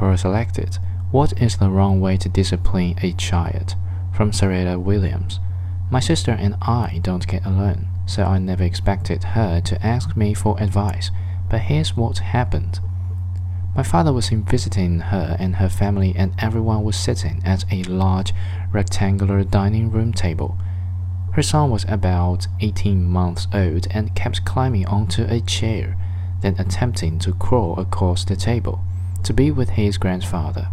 article selected What is the wrong way to discipline a child? from Serena Williams. My sister and I don't get along, so I never expected her to ask me for advice. But here's what happened. My father was in visiting her and her family, and everyone was sitting at a large rectangular dining room table. Her son was about 18 months old and kept climbing onto a chair, then attempting to crawl across the table to be with his grandfather.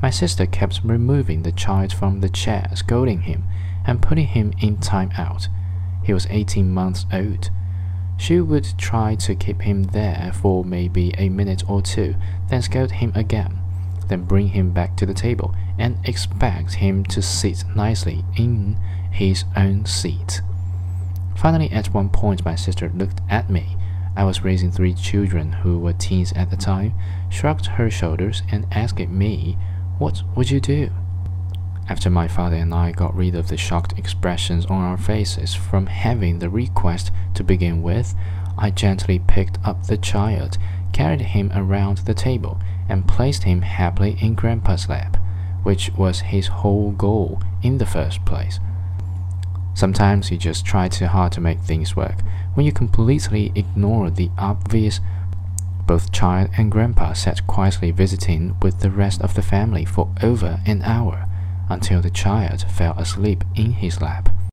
My sister kept removing the child from the chair, scolding him, and putting him in time out. He was 18 months old. She would try to keep him there for maybe a minute or two, then scold him again, then bring him back to the table and expect him to sit nicely in his own seat. Finally, at one point, my sister looked at me. I was raising three children who were teens at the time, shrugged her shoulders, and asked me, What would you do? After my father and I got rid of the shocked expressions on our faces from having the request to begin with, I gently picked up the child, carried him around the table, and placed him happily in Grandpa's lap, which was his whole goal in the first place. Sometimes you just try too hard to make things work when you completely ignore the obvious. Both child and grandpa sat quietly visiting with the rest of the family for over an hour until the child fell asleep in his lap.